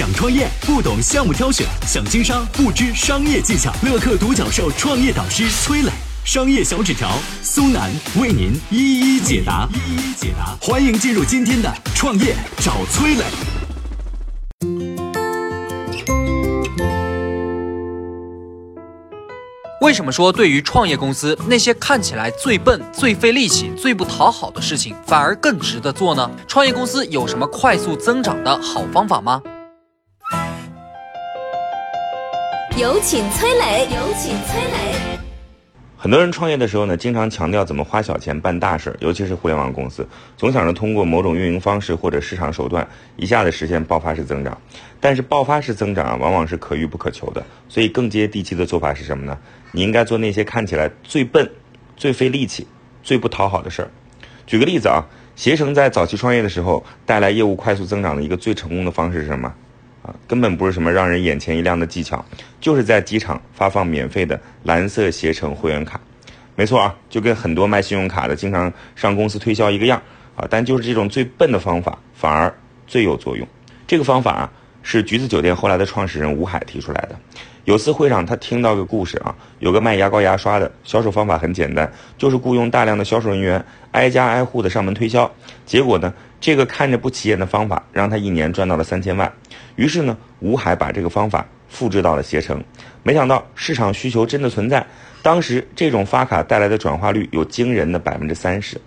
想创业不懂项目挑选，想经商不知商业技巧。乐客独角兽创业导师崔磊，商业小纸条苏南为您一一解答。一一解答，欢迎进入今天的创业找崔磊。为什么说对于创业公司那些看起来最笨、最费力气、最不讨好的事情，反而更值得做呢？创业公司有什么快速增长的好方法吗？有请崔磊，有请崔磊。很多人创业的时候呢，经常强调怎么花小钱办大事，尤其是互联网公司，总想着通过某种运营方式或者市场手段，一下子实现爆发式增长。但是爆发式增长啊，往往是可遇不可求的。所以更接地气的做法是什么呢？你应该做那些看起来最笨、最费力气、最不讨好的事儿。举个例子啊，携程在早期创业的时候，带来业务快速增长的一个最成功的方式是什么？根本不是什么让人眼前一亮的技巧，就是在机场发放免费的蓝色携程会员卡。没错啊，就跟很多卖信用卡的经常上公司推销一个样啊。但就是这种最笨的方法，反而最有作用。这个方法啊，是橘子酒店后来的创始人吴海提出来的。有次会上，他听到个故事啊，有个卖牙膏牙刷的，销售方法很简单，就是雇佣大量的销售人员，挨家挨户的上门推销。结果呢，这个看着不起眼的方法，让他一年赚到了三千万。于是呢，吴海把这个方法复制到了携程，没想到市场需求真的存在。当时这种发卡带来的转化率有惊人的百分之三十。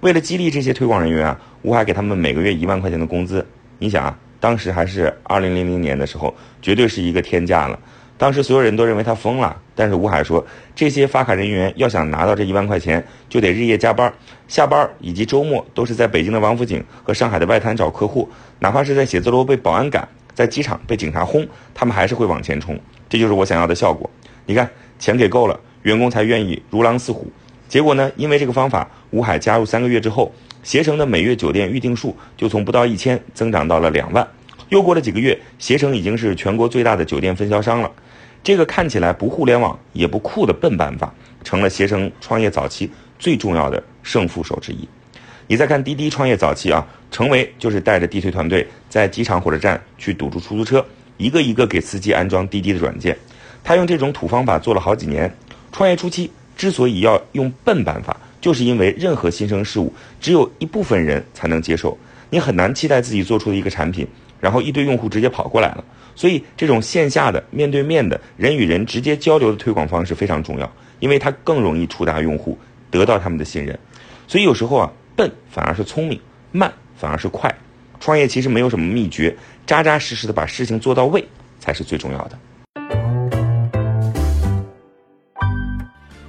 为了激励这些推广人员啊，吴海给他们每个月一万块钱的工资。你想啊，当时还是二零零零年的时候，绝对是一个天价了。当时所有人都认为他疯了，但是吴海说，这些发卡人员要想拿到这一万块钱，就得日夜加班，下班以及周末都是在北京的王府井和上海的外滩找客户，哪怕是在写字楼被保安赶，在机场被警察轰，他们还是会往前冲。这就是我想要的效果。你看，钱给够了，员工才愿意如狼似虎。结果呢，因为这个方法，吴海加入三个月之后，携程的每月酒店预订数就从不到一千增长到了两万。又过了几个月，携程已经是全国最大的酒店分销商了。这个看起来不互联网也不酷的笨办法，成了携程创业早期最重要的胜负手之一。你再看滴滴创业早期啊，成为就是带着地推团队在机场、火车站去堵住出租车，一个一个给司机安装滴滴的软件。他用这种土方法做了好几年。创业初期之所以要用笨办法，就是因为任何新生事物只有一部分人才能接受，你很难期待自己做出的一个产品，然后一堆用户直接跑过来了。所以，这种线下的面对面的人与人直接交流的推广方式非常重要，因为它更容易触达用户，得到他们的信任。所以有时候啊，笨反而是聪明，慢反而是快。创业其实没有什么秘诀，扎扎实实的把事情做到位才是最重要的。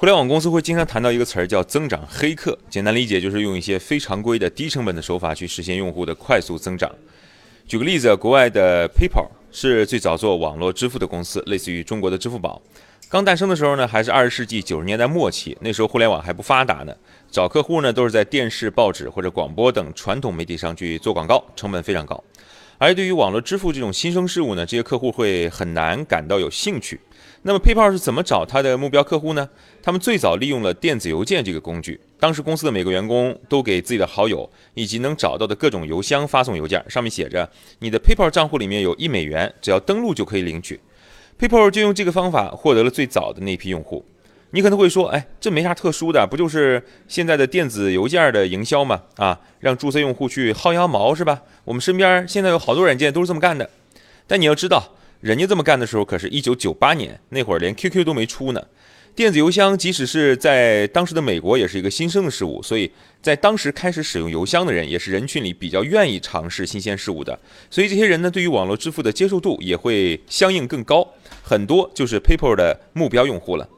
互联网公司会经常谈到一个词儿叫“增长黑客”，简单理解就是用一些非常规的低成本的手法去实现用户的快速增长。举个例子，国外的 PayPal 是最早做网络支付的公司，类似于中国的支付宝。刚诞生的时候呢，还是二十世纪九十年代末期，那时候互联网还不发达呢，找客户呢都是在电视、报纸或者广播等传统媒体上去做广告，成本非常高。而对于网络支付这种新生事物呢，这些客户会很难感到有兴趣。那么 PayPal 是怎么找他的目标客户呢？他们最早利用了电子邮件这个工具。当时公司的每个员工都给自己的好友以及能找到的各种邮箱发送邮件，上面写着你的 PayPal 账户里面有一美元，只要登录就可以领取。PayPal 就用这个方法获得了最早的那批用户。你可能会说，哎，这没啥特殊的，不就是现在的电子邮件的营销吗？啊，让注册用户去薅羊毛是吧？我们身边现在有好多软件都是这么干的。但你要知道。人家这么干的时候，可是一九九八年那会儿，连 QQ 都没出呢。电子邮箱即使是在当时的美国，也是一个新生的事物，所以在当时开始使用邮箱的人，也是人群里比较愿意尝试新鲜事物的。所以这些人呢，对于网络支付的接受度也会相应更高，很多就是 PayPal 的目标用户了。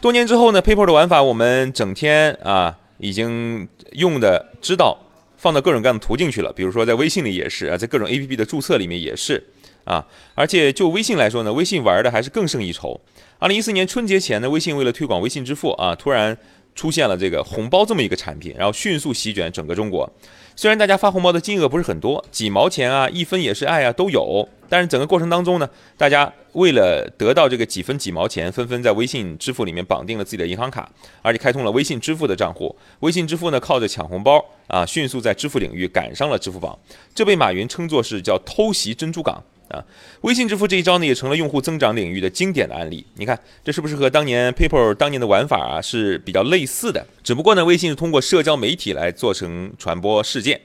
多年之后呢，PayPal 的玩法我们整天啊已经用的知道，放到各种各样的途径去了，比如说在微信里也是啊，在各种 APP 的注册里面也是。啊。而且就微信来说呢，微信玩的还是更胜一筹。二零一四年春节前呢，微信为了推广微信支付啊，突然出现了这个红包这么一个产品，然后迅速席卷整个中国。虽然大家发红包的金额不是很多，几毛钱啊，一分也是爱啊，都有。但是整个过程当中呢，大家为了得到这个几分几毛钱，纷纷在微信支付里面绑定了自己的银行卡，而且开通了微信支付的账户。微信支付呢，靠着抢红包啊，迅速在支付领域赶上了支付宝。这被马云称作是叫偷袭珍珠港。啊，微信支付这一招呢，也成了用户增长领域的经典的案例。你看，这是不是和当年 PayPal 当年的玩法啊是比较类似的？只不过呢，微信是通过社交媒体来做成传播事件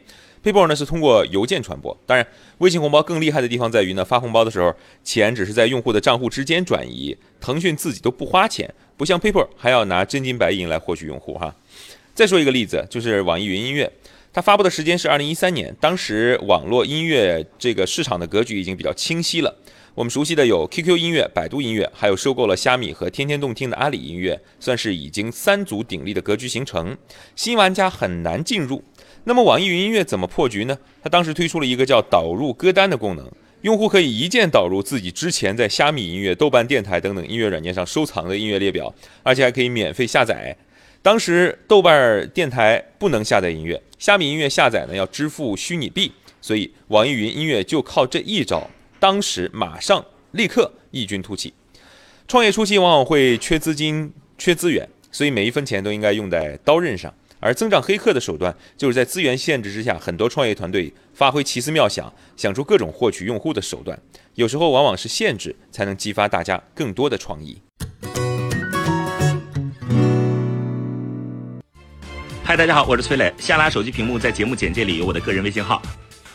Paper 呢是通过邮件传播。当然，微信红包更厉害的地方在于呢，发红包的时候，钱只是在用户的账户之间转移，腾讯自己都不花钱，不像 Paper 还要拿真金白银来获取用户哈。再说一个例子，就是网易云音乐。它发布的时间是二零一三年，当时网络音乐这个市场的格局已经比较清晰了。我们熟悉的有 QQ 音乐、百度音乐，还有收购了虾米和天天动听的阿里音乐，算是已经三足鼎立的格局形成，新玩家很难进入。那么网易云音乐怎么破局呢？它当时推出了一个叫导入歌单的功能，用户可以一键导入自己之前在虾米音乐、豆瓣电台等等音乐软件上收藏的音乐列表，而且还可以免费下载。当时豆瓣电台不能下载音乐，虾米音乐下载呢要支付虚拟币，所以网易云音乐就靠这一招，当时马上立刻异军突起。创业初期往往会缺资金、缺资源，所以每一分钱都应该用在刀刃上。而增长黑客的手段，就是在资源限制之下，很多创业团队发挥奇思妙想，想出各种获取用户的手段。有时候往往是限制，才能激发大家更多的创意。嗨，大家好，我是崔磊。下拉手机屏幕，在节目简介里有我的个人微信号。